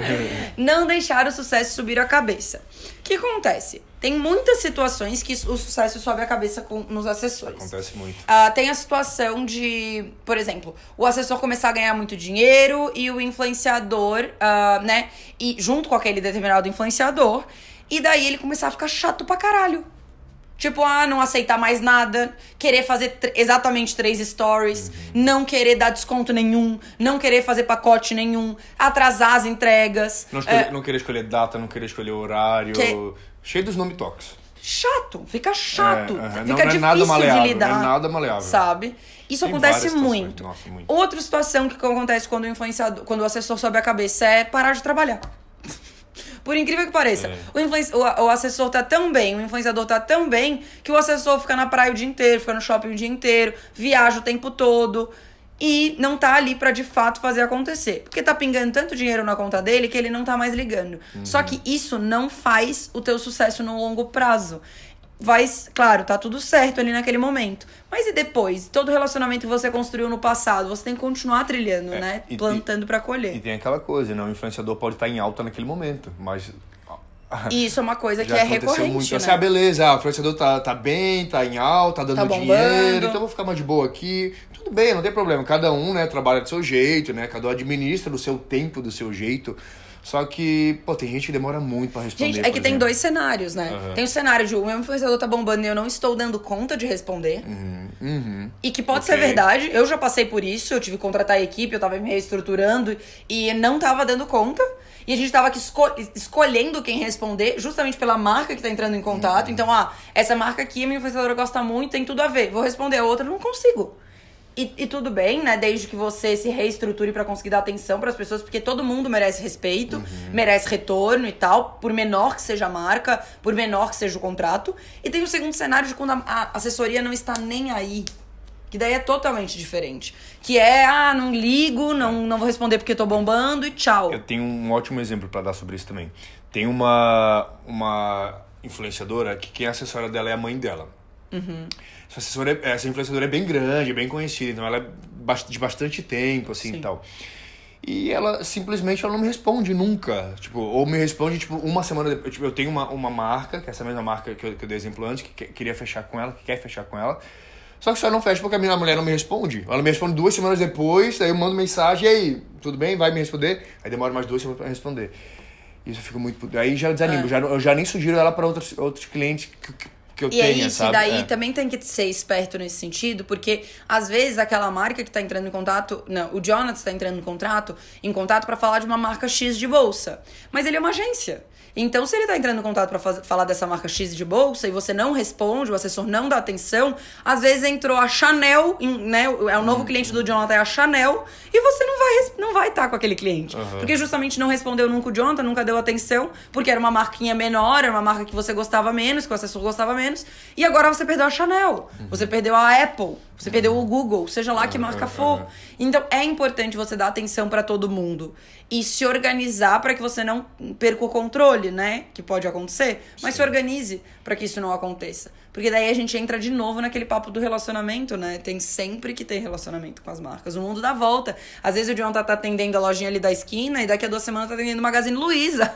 não deixar o sucesso subir a cabeça. O que acontece? Tem muitas situações que o sucesso sobe a cabeça com, nos assessores. Acontece muito. Ah, tem a situação de, por exemplo, o assessor começar a ganhar muito dinheiro e o influenciador, ah, né? E junto com aquele determinado influenciador, e daí ele começar a ficar chato pra caralho. Tipo, ah, não aceitar mais nada, querer fazer exatamente três stories, não querer dar desconto nenhum, não querer fazer pacote nenhum, atrasar as entregas. Não, É, não querer escolher data, não querer escolher horário. Que- Cheio dos nome toques. chato, fica chato, É, fica Não- não é difícil nada maleável, de lidar. não é nada maleável. Sabe? Isso Tem acontece muito. nossa, muito. Outra situação que acontece quando o influenciador, quando o assessor sobe a cabeça é parar de trabalhar. Por incrível que pareça, É. o, o, o assessor tá tão bem, o influenciador tá tão bem, que o assessor fica na praia o dia inteiro, fica no shopping o dia inteiro, viaja o tempo todo e não tá ali pra de fato fazer acontecer. Porque tá pingando tanto dinheiro na conta dele que ele não tá mais ligando. Só que isso não faz o teu sucesso no longo prazo. Vai, claro, tá tudo certo ali naquele momento. Mas e depois? Todo relacionamento que você construiu no passado, você tem que continuar trilhando, É, né? e- Plantando pra E colher. tem aquela coisa, né? O influenciador pode estar em alta naquele momento, mas. E isso é uma coisa que Já é aconteceu recorrente, muito. né? Assim, ah, beleza, ah, o influenciador tá, tá bem, tá em alta, tá dando Tá dinheiro, então eu vou ficar mais de boa aqui. Tudo bem, não tem problema. Cada um, né, trabalha do seu jeito, né? Cada um administra do seu tempo, do seu jeito. Só que, pô, tem gente que demora muito pra responder. Gente, é que tem exemplo. dois cenários, né? Aham. Tem o cenário de o meu influenciador tá bombando e eu não estou dando conta de responder. Uhum, uhum. E que pode Ok. ser verdade. Eu já passei por isso, eu tive que contratar a equipe, eu tava me reestruturando e não tava dando conta. E a gente tava aqui esco- escolhendo quem responder, justamente pela marca que tá entrando em contato. Então, ah, essa marca aqui, a minha influenciadora gosta muito, tem tudo a ver. Vou responder a outra, não consigo. E, e tudo bem, né? Desde que você se reestruture para conseguir dar atenção para as pessoas, porque todo mundo merece respeito, merece retorno e tal, por menor que seja a marca, por menor que seja o contrato. E tem o segundo cenário de quando a, assessoria não está nem aí. Que daí é totalmente diferente. Que é, ah, não ligo, não, não vou responder porque tô bombando e tchau. Eu tenho um ótimo exemplo para dar sobre isso também. Tem uma, uma influenciadora que quem é assessora dela é a mãe dela. Essa, é- essa influenciadora é bem grande, é bem conhecida, então ela é de bastante tempo, assim, Sim. e tal. E ela simplesmente ela não me responde nunca. Tipo, ou me responde, tipo, uma semana depois. Tipo, eu tenho uma, uma marca, que é essa mesma marca que eu, que eu dei exemplo antes, que que- queria fechar com ela, que quer fechar com ela. Só que só não fecha porque a minha mulher não me responde. Ela me responde duas semanas depois, daí eu mando mensagem, e aí, tudo bem? Vai me responder? Aí demora mais duas semanas pra responder. Isso eu fico muito. Aí já desanimo, já, eu já nem sugiro ela pra outros, outros clientes que, que, que eu E é tenha, isso, sabe? e daí É. também tem que ser esperto nesse sentido, porque às vezes aquela marca que tá entrando em contato. Não, o Jonathan tá entrando em contato, em contato para falar de uma marca X de bolsa. Mas ele é uma agência. Então, se ele tá entrando em contato pra faz- falar dessa marca X de bolsa e você não responde, o assessor não dá atenção, às vezes entrou a Chanel, né? É o novo cliente do Jonathan, é a Chanel, e você não vai não vai estar com aquele cliente. Porque justamente não respondeu nunca o Jonathan, nunca deu atenção, porque era uma marquinha menor, era uma marca que você gostava menos, que o assessor gostava menos, e agora você perdeu a Chanel, você perdeu a Apple, você perdeu o Google, seja lá que marca for. Então é importante você dar atenção pra todo mundo e se organizar pra que você não perca o controle, né? Que pode acontecer, mas se organize pra que isso não aconteça. Porque daí a gente entra de novo naquele papo do relacionamento, né? Tem sempre que ter relacionamento com as marcas. O mundo dá volta. Às vezes o John tá, tá atendendo a lojinha ali da esquina e daqui a duas semanas tá atendendo o Magazine Luiza.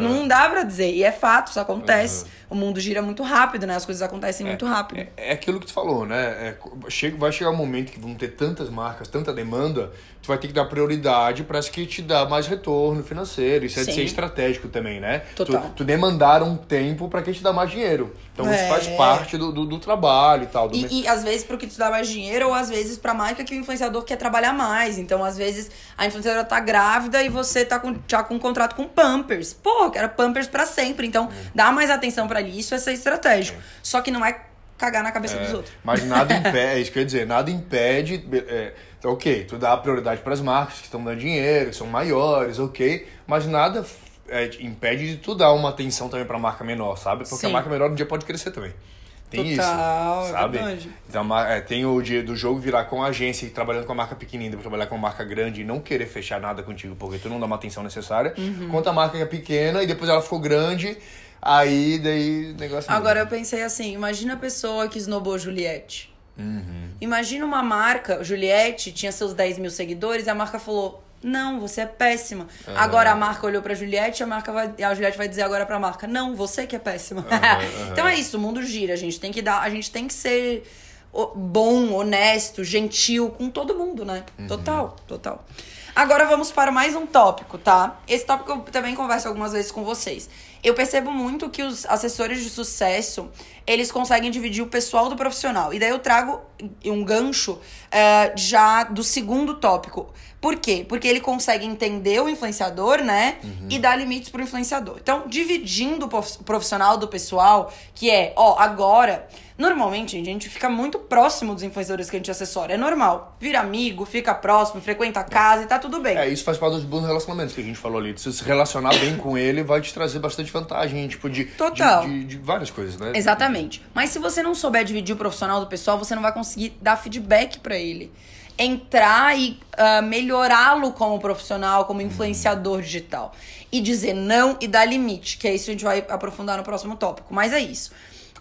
Não dá pra dizer. E é fato, isso acontece. O mundo gira muito rápido, né? As coisas acontecem muito rápido. É, é aquilo que tu falou, né? É, chega, vai chegar um momento que vão ter tantas marcas, tanta demanda, tu vai ter que dar prioridade para as que te dá mais retorno financeiro. Isso é de Sim. ser estratégico também, né? Total. Tu, tu demandar um tempo para que te dá mais dinheiro. Então É. isso faz parte do, do, do trabalho e tal. E, e às vezes pro que te dá mais dinheiro, ou às vezes pra marca que o influenciador quer trabalhar mais. Então, às vezes, a influenciadora tá grávida e você tá com, já com um contrato com Pampers. Pô, quero Pampers pra sempre. Então, dá mais atenção pra isso, é ser estratégico. Só que não é cagar na cabeça dos outros. Mas nada impede, é isso que ia dizer, nada impede. É, então, ok, tu dá prioridade para as marcas que estão dando dinheiro, que são maiores, ok, mas nada é, impede de tu dar uma atenção também para marca menor, sabe? Porque Sim. a marca menor um dia pode crescer também. Tem Total, isso, é sabe? verdade. Então, a é, tem o dia do jogo virar com a agência e trabalhando com a marca pequenininha, depois trabalhar com a marca grande e não querer fechar nada contigo porque tu não dá uma atenção necessária. Uhum. Quanto a marca é pequena e depois ela ficou grande, aí daí o negócio. Agora eu pensei assim, imagina a pessoa que esnobou Juliette. Uhum. Imagina uma marca, Juliette tinha seus 10 mil seguidores e a marca falou: Não, você é péssima. Agora a marca olhou pra Juliette a marca vai, a Juliette vai dizer agora pra marca: Não, você que é péssima. então é isso, o mundo gira, a gente tem que dar, a gente tem que ser bom, honesto, gentil com todo mundo, né? Total, total. Agora vamos para mais um tópico, tá? Esse tópico eu também converso algumas vezes com vocês. Eu percebo muito que os assessores de sucesso, eles conseguem dividir o pessoal do profissional. E daí eu trago um gancho eh, já do segundo tópico. Por quê? Porque ele consegue entender o influenciador, né? E dar limites pro influenciador. Então, dividindo o prof- profissional do pessoal, que é, ó, agora... Normalmente, a gente fica muito próximo dos influenciadores que a gente assessora. É normal. Vira amigo, fica próximo, frequenta a casa e tá tudo bem. É, isso faz parte dos bons relacionamentos que a gente falou ali. Se você se relacionar bem com ele, vai te trazer bastante vantagem, tipo, de, Total. de, de- de várias coisas, né? Exatamente. Mas se você não souber dividir o profissional do pessoal, você não vai conseguir dar feedback pra ele. Entrar e ah, melhorá-lo como profissional, como influenciador digital. E dizer não e dar limite, que é isso que a gente vai aprofundar no próximo tópico. Mas é isso.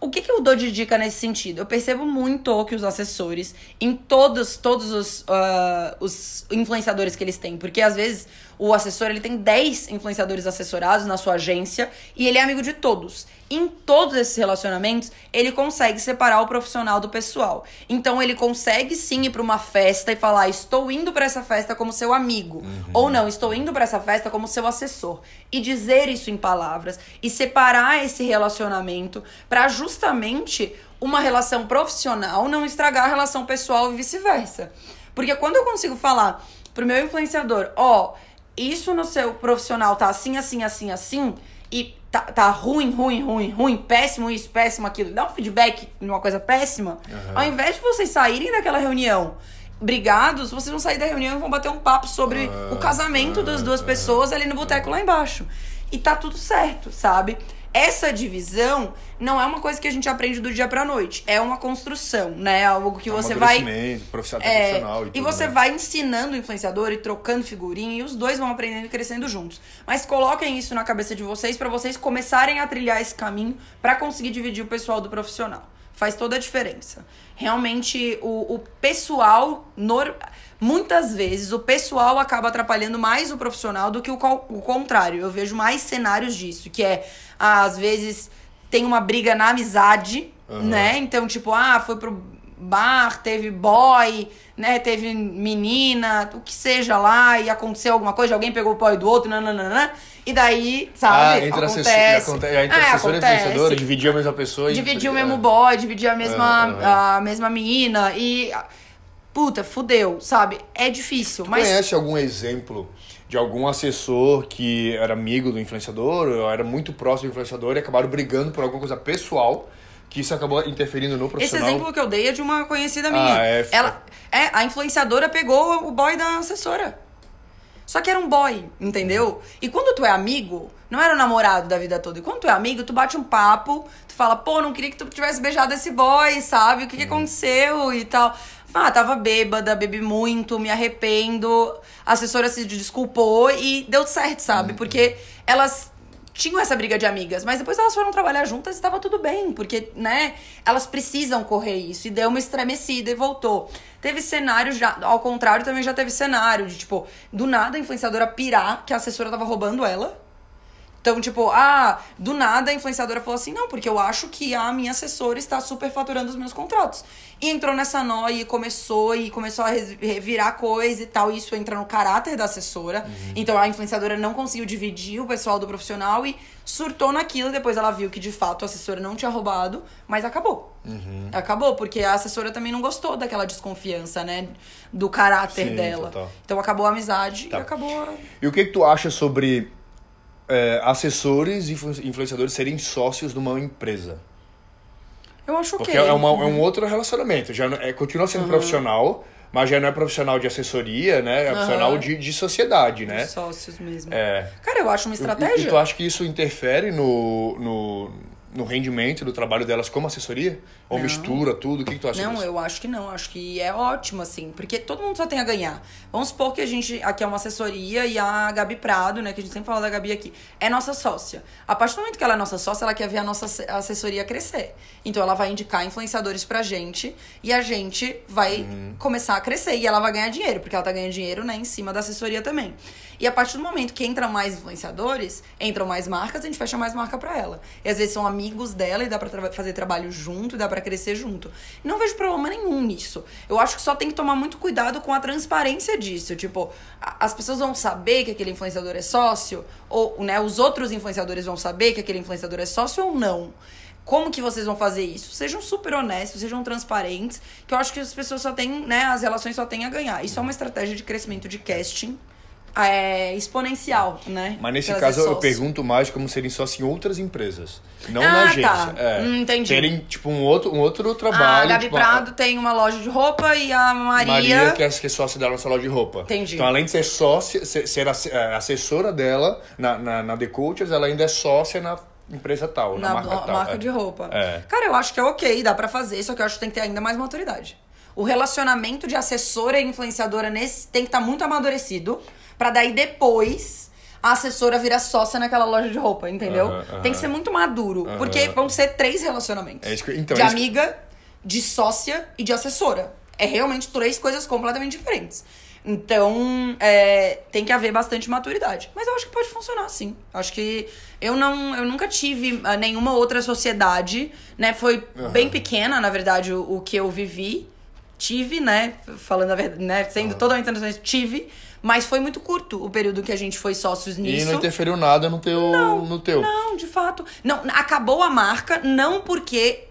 O que, que eu dou de dica nesse sentido? Eu percebo muito que os assessores, em todos, todos os, ah, os influenciadores que eles têm, porque às vezes o assessor ele tem 10 influenciadores assessorados na sua agência e ele é amigo de todos. Em todos esses relacionamentos, ele consegue separar o profissional do pessoal. Então ele consegue sim ir pra uma festa e falar: "Estou indo pra essa festa como seu amigo", ou não, "Estou indo pra essa festa como seu assessor". E dizer isso em palavras e separar esse relacionamento pra justamente uma relação profissional não estragar a relação pessoal e vice-versa. Porque quando eu consigo falar pro meu influenciador, ó, isso no seu profissional tá assim, assim, assim, assim, e tá, tá ruim, ruim, ruim, ruim, péssimo isso, péssimo aquilo, dá um feedback numa coisa péssima, ao invés de vocês saírem daquela reunião brigados, vocês vão sair da reunião e vão bater um papo sobre o casamento das duas pessoas ali no boteco lá embaixo. E tá tudo certo, sabe? Essa divisão não é uma coisa que a gente aprende do dia pra noite. É uma construção, né? Algo que você vai. Profissional, É, profissional e, e tudo, você né? vai ensinando o influenciador e trocando figurinha e os dois vão aprendendo e crescendo juntos. Mas coloquem isso na cabeça de vocês pra vocês começarem a trilhar esse caminho pra conseguir dividir o pessoal do profissional. Faz toda a diferença. Realmente, o, o pessoal. nor- Muitas vezes o pessoal acaba atrapalhando mais o profissional do que o, o contrário. Eu vejo mais cenários disso, que é, às vezes, tem uma briga na amizade, né? Então, tipo, ah, foi pro bar, teve boy, né? Teve menina, o que seja lá, e aconteceu alguma coisa, alguém pegou o boy do outro, nananana, e daí, sabe? Ah, entre acontece. assessor, aconte- é, entre É, e acontece. influenciadora, dividir a mesma pessoa. e- Dividir o é. mesmo boy, dividir a mesma, É, é. a mesma menina e. Puta, fudeu, sabe? É difícil, mas. Conhece algum exemplo de algum assessor que era amigo do influenciador, ou era muito próximo do influenciador e acabaram brigando por alguma coisa pessoal, que isso acabou interferindo no Esse profissional? exemplo que eu dei é de uma conhecida minha. Ah, é. Ela, é, a influenciadora pegou o boy da assessora. Só que era um boy, entendeu? E quando tu é amigo, não era o namorado da vida toda. E quando tu é amigo, tu bate um papo, tu fala, pô, não queria que tu tivesse beijado esse boy, sabe? O que, que aconteceu e tal. Ah, tava bêbada, bebi muito, me arrependo. A assessora se desculpou e deu certo, sabe? Porque elas tinham essa briga de amigas, mas depois elas foram trabalhar juntas e estava tudo bem, porque, né, elas precisam correr isso. E deu uma estremecida e voltou. Teve cenário já, ao contrário, também já teve cenário de, tipo, do nada a influenciadora pirar que a assessora tava roubando ela. Então, tipo, ah, do nada a influenciadora falou assim: não, porque eu acho que a minha assessora está superfaturando os meus contratos. E entrou nessa noia e começou e começou a revirar coisa e tal. E isso entra no caráter da assessora. Então a influenciadora não conseguiu dividir o pessoal do profissional e surtou naquilo. Depois ela viu que de fato a assessora não tinha roubado, mas acabou. Acabou, porque a assessora também não gostou daquela desconfiança, né? Do caráter Sim, dela. total. Então acabou a amizade Tá. e acabou a. E o que, que tu acha sobre é, assessores e influ- influenciadores serem sócios de uma empresa? Eu acho Porque ok. é, uma- é um outro relacionamento. Já é, continua sendo profissional, mas já não é profissional de assessoria, né? É profissional de, de sociedade, né? Sócios mesmo. É. Cara, eu acho uma E, estratégia. e tu acha que isso interfere no, no, no rendimento do trabalho delas como assessoria? Ou Não. mistura tudo? O que, que tu acha Não, disso? eu acho que não. Acho que é ótimo, assim. Porque todo mundo só tem a ganhar. Vamos supor que a gente. Aqui é uma assessoria e a Gabi Prado, né? Que a gente sempre fala da Gabi aqui, é nossa sócia. A partir do momento que ela é nossa sócia, ela quer ver a nossa asse- assessoria crescer. Então ela vai indicar influenciadores pra gente e a gente vai Uhum. começar a crescer. E ela vai ganhar dinheiro, porque ela tá ganhando dinheiro, né, em cima da assessoria também. E a partir do momento que entram mais influenciadores, entram mais marcas, a gente fecha mais marca pra ela. E às vezes são amigos dela e dá pra tra- fazer trabalho junto, e dá pra crescer junto. Não vejo problema nenhum nisso. Eu acho que só tem que tomar muito cuidado com a transparência disso. Tipo, as pessoas vão saber que aquele influenciador é sócio, ou né, os outros influenciadores vão saber que aquele influenciador é sócio ou não. Como que vocês vão fazer isso? Sejam super honestos, sejam transparentes, que eu acho que as pessoas só têm, né, as relações só têm a ganhar. Isso é uma estratégia de crescimento de casting é, exponencial, né? Mas nesse caso eu pergunto mais como serem sócios em outras empresas. Não Ah, na agência. tá. É, Hum, entendi. Terem, tipo, um outro, um outro Ah, trabalho. a Gabi tipo, Prado tem uma loja de roupa e a Maria. Maria, que é, que é sócia dela nessa loja de roupa. Entendi. Então, além de ser sócia, ser, ser é, assessora dela na, na, na The Cultures, ela ainda é sócia na empresa tal, na, na marca tal. marca é. de roupa. É. Cara, eu acho que é ok, dá pra fazer, só que eu acho que tem que ter ainda mais maturidade. O relacionamento de assessora e influenciadora nesse tem que estar muito amadurecido, pra daí depois a assessora virar sócia naquela loja de roupa, entendeu? Tem que ser muito maduro, porque vão ser três relacionamentos. É isso que- então, de é que- amiga, de sócia e de assessora. É realmente três coisas completamente diferentes. Então, é, tem que haver bastante maturidade. Mas eu acho que pode funcionar, sim. Acho que eu não, eu nunca tive ah, nenhuma outra sociedade, né? Foi bem pequena, na verdade, o, o que eu vivi. Tive, né? Falando a verdade, né? Sendo totalmente transparente, tive. Mas foi muito curto o período que a gente foi sócios E nisso. não interferiu nada no teu. no teu. Não, de fato. Não, acabou a marca, não porque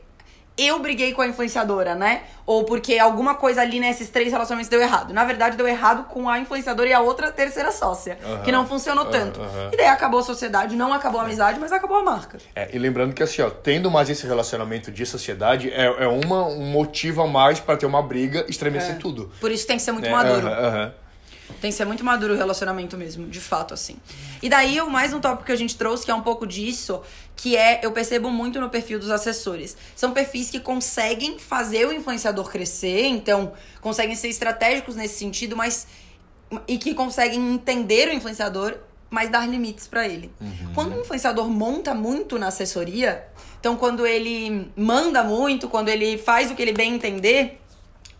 eu briguei com a influenciadora, né? Ou porque alguma coisa ali nesses três relacionamentos deu errado. Na verdade, deu errado com a influenciadora e a outra terceira sócia, Aham. que não funcionou tanto. Aham. E daí acabou a sociedade, não acabou a amizade, mas acabou a marca. É, e lembrando que assim, ó, tendo mais esse relacionamento de sociedade, é, é uma, um motivo a mais pra ter uma briga, estremecer tudo. Por isso tem que ser muito É, maduro. aham. Tem que ser muito maduro o relacionamento mesmo, de fato, assim. E daí, o mais um tópico que a gente trouxe, que é um pouco disso, que é, eu percebo muito no perfil dos assessores. São perfis que conseguem fazer o influenciador crescer, então, conseguem ser estratégicos nesse sentido, mas. E que conseguem entender o influenciador, mas dar limites pra ele. Quando o influenciador monta muito na assessoria, então, quando ele manda muito, quando ele faz o que ele bem entender,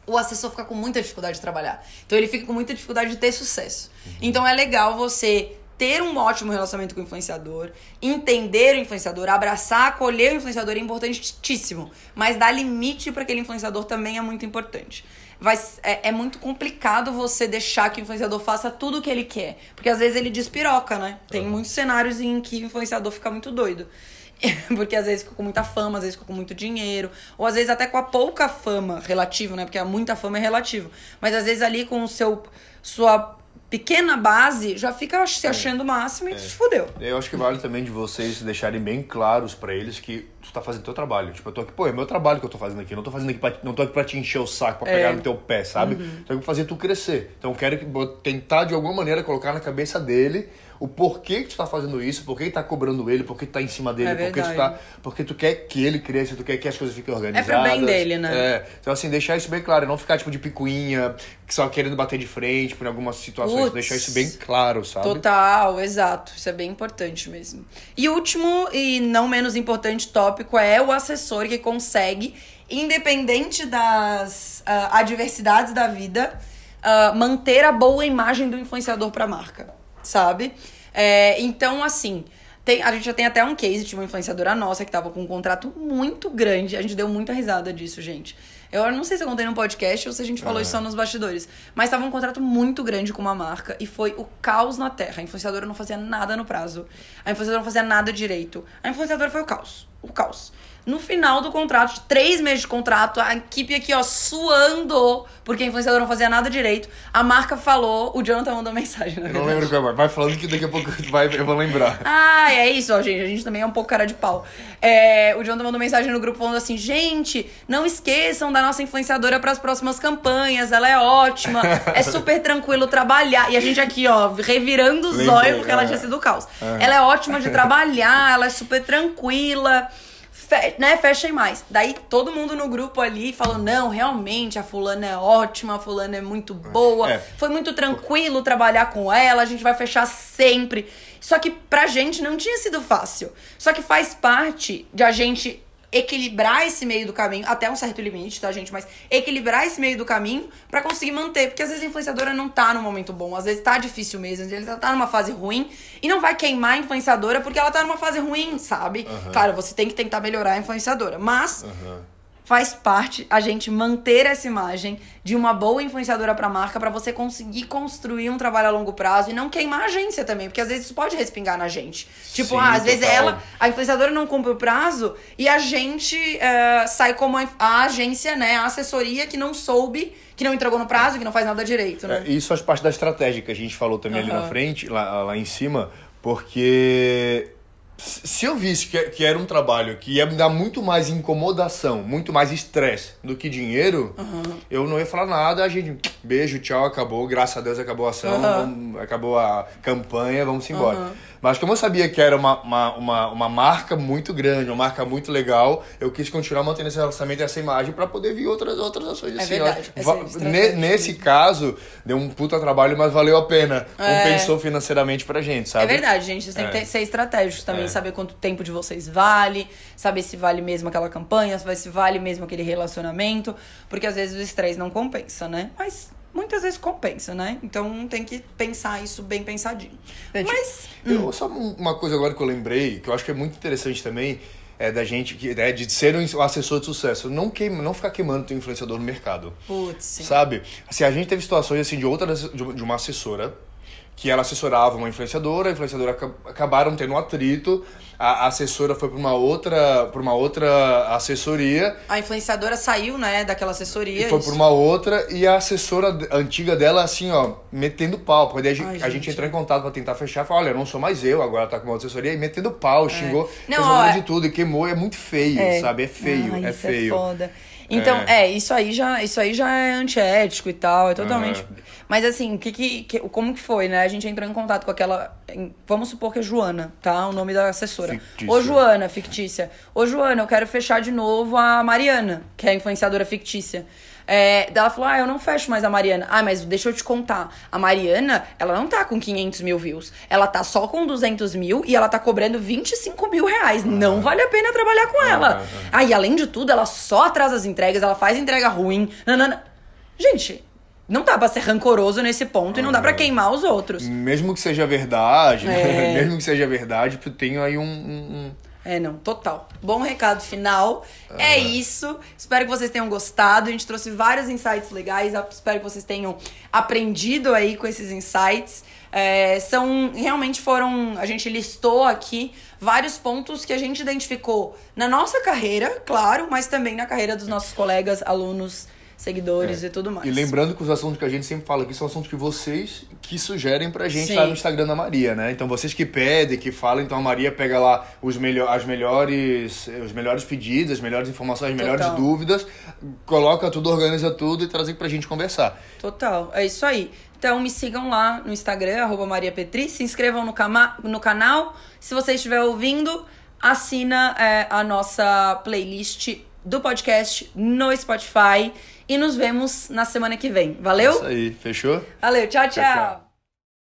o assessor fica com muita dificuldade de trabalhar. Então ele fica com muita dificuldade de ter sucesso. Então é legal você ter um ótimo relacionamento com o influenciador, entender o influenciador, abraçar, acolher o influenciador é importantíssimo, mas dar limite para aquele influenciador também é muito importante. Vai, é, é muito complicado você deixar que o influenciador faça tudo o que ele quer, porque às vezes ele despiroca, né? Tem muitos cenários em que o influenciador fica muito doido. Porque às vezes fica com muita fama, às vezes fica com muito dinheiro, ou às vezes até com a pouca fama relativo, né? Porque a muita fama é relativo. Mas às vezes ali com o seu sua pequena base já fica se achando o máximo e se fudeu. Eu acho que vale também de vocês deixarem bem claros pra eles que tu tá fazendo teu trabalho. Tipo, eu tô aqui, pô, é meu trabalho que eu tô fazendo aqui. Eu não tô fazendo aqui pra, não tô aqui pra te encher o saco, pra É. pegar no teu pé, sabe? Tô aqui pra fazer tu crescer. Então eu quero que, tentar de alguma maneira colocar na cabeça dele o porquê que tu tá fazendo isso, por que tá cobrando ele, por que tá em cima dele, É por que tu tá. Porque tu quer que ele cresça, tu quer que as coisas fiquem organizadas. pro bem dele, né? É. Então, assim, deixar isso bem claro, não ficar tipo de picuinha, só querendo bater de frente por algumas situações. Putz. Deixar isso bem claro, sabe? Total, exato. Isso é bem importante mesmo. E último, e não menos importante tópico, é o assessor que consegue, independente das ah, adversidades da vida, ah, manter a boa imagem do influenciador pra marca, sabe? É, então, assim. Tem, a gente já tem até um case de uma influenciadora nossa que tava com um contrato muito grande. A gente deu muita risada disso, gente. Eu não sei se eu contei no podcast ou se a gente falou isso só nos bastidores. Mas tava um contrato muito grande com uma marca e foi o caos na terra. A influenciadora não fazia nada no prazo. A influenciadora não fazia nada direito. A influenciadora foi o caos. O caos. No final do contrato, de três meses de contrato, a equipe aqui, ó, suando, porque a influenciadora não fazia nada direito. A marca falou, o Jonathan mandou mensagem, na Eu não lembro qual é, vai falando que daqui a pouco vai, eu vou lembrar. Ah, é isso, ó, gente. A gente também é um pouco cara de pau. É, o Jonathan mandou mensagem no grupo falando assim: gente, não esqueçam da nossa influenciadora para as próximas campanhas. Ela é ótima, é super tranquilo trabalhar. E a gente aqui, ó, revirando o Lembrei, zóio porque ela é. tinha sido o caos. Ela é ótima de trabalhar, ela é super tranquila. Fe né, fechem mais. Daí todo mundo no grupo ali falou: não, realmente, a fulana é ótima, a fulana é muito boa. É. Foi muito tranquilo trabalhar com ela, a gente vai fechar sempre. Só que pra gente não tinha sido fácil. Só que faz parte de a gente equilibrar esse meio do caminho, até um certo limite, tá, gente? Mas equilibrar esse meio do caminho pra conseguir manter. Porque às vezes a influenciadora não tá num momento bom, às vezes tá difícil mesmo, às vezes ela tá numa fase ruim e não vai queimar a influenciadora porque ela tá numa fase ruim, sabe? Claro, você tem que tentar melhorar a influenciadora, mas faz parte a gente manter essa imagem de uma boa influenciadora pra marca pra você conseguir construir um trabalho a longo prazo e não queimar a agência também, porque às vezes isso pode respingar na gente. Tipo, Sim, ah, às vezes total. ela, a influenciadora não cumpre o prazo e a gente eh, sai como a, a agência, né, a assessoria que não soube, que não entregou no prazo, que não faz nada direito, né? É, isso faz parte da estratégia que a gente falou também ali Aham. na frente, lá, lá em cima, porque se eu visse que, que era um trabalho que ia me dar muito mais incomodação, muito mais estresse do que dinheiro, eu não ia falar nada, a gente, beijo, tchau, acabou, graças a Deus acabou a ação, Aham. vamos- acabou a campanha, vamos embora. Mas como eu sabia que era uma, uma, uma, uma marca muito grande, uma marca muito legal, eu quis continuar mantendo esse relacionamento e essa imagem para poder vir outras, outras ações É assim. ó. verdade, ne- nesse caso, deu um puta trabalho, mas valeu a pena. É. Compensou financeiramente pra gente, sabe? É verdade, gente. Vocês têm que É. ter- ser estratégicos também, É. saber quanto tempo de vocês vale, saber se vale mesmo aquela campanha, se vale mesmo aquele relacionamento, porque às vezes o estresse não compensa, né? Mas muitas vezes compensa, né? Então tem que pensar isso bem pensadinho. Gente, Mas Eu, só um- uma coisa agora que eu lembrei, que eu acho que é muito interessante também, é da gente, que, é de ser um assessor de sucesso. Não, queima, não ficar queimando teu influenciador no mercado. putz. Sabe? Assim, a gente teve situações assim de outra de uma assessora que ela assessorava uma influenciadora, a influenciadora aca- acabaram tendo um atrito, a assessora foi para uma outra para uma outra assessoria. A influenciadora saiu, né, daquela assessoria. foi para uma outra e a assessora antiga dela assim, ó, metendo pau, porque daí a, gente, a gente entrou em contato para tentar fechar, falou, olha, não sou mais eu, agora tá com uma outra assessoria e metendo pau, é. xingou, não, ó, de tudo e queimou, é muito feio, é. sabe? É feio, Ai, é, é feio. É foda. Então, é. é, isso aí já, isso aí já é antiético e tal, é totalmente. Uhum. Mas assim, que, que, que, como que foi, né? A gente entrou em contato com aquela. Vamos supor que é Joana, tá? O nome da assessora. Fictícia. Ô, Joana, fictícia. Ô, Joana, eu quero fechar de novo a Mariana, que é a influenciadora fictícia. É, ela falou: Ah, eu não fecho mais a Mariana. Ah, mas deixa eu te contar. A Mariana, ela não tá com 500 mil views. Ela tá só com 200 mil e ela tá cobrando 25 mil reais. Não vale a pena trabalhar com ela. Ah, e além de tudo, ela só atrasa as entregas, ela faz entrega ruim. Nanana. Gente, não dá pra ser rancoroso nesse ponto e não dá pra queimar os outros. Mesmo que seja verdade, é. mesmo que seja verdade, tem aí um, um, é, não, total. Bom recado final. É isso. Espero que vocês tenham gostado. A gente trouxe vários insights legais. Espero que vocês tenham aprendido aí com esses insights. É, são realmente foram. A gente listou aqui vários pontos que a gente identificou na nossa carreira, claro, mas também na carreira dos nossos colegas, alunos seguidores é. e tudo mais. E lembrando que os assuntos que a gente sempre fala aqui são assuntos que vocês que sugerem pra gente Sim. lá no Instagram da Maria, né? Então vocês que pedem, que falam, então a Maria pega lá os melhor, as melhores, os melhores pedidos, as melhores informações, as melhores Total. dúvidas, coloca tudo, organiza tudo e traz aqui pra gente conversar. Total, é isso aí. Então me sigam lá no Instagram, arroba Maria Petri, se inscrevam no, cama, no canal. Se você estiver ouvindo, assina é, a nossa playlist do podcast no Spotify. E nos vemos na semana que vem. Valeu? Isso aí, fechou? Valeu, tchau, tchau. tchau, tchau.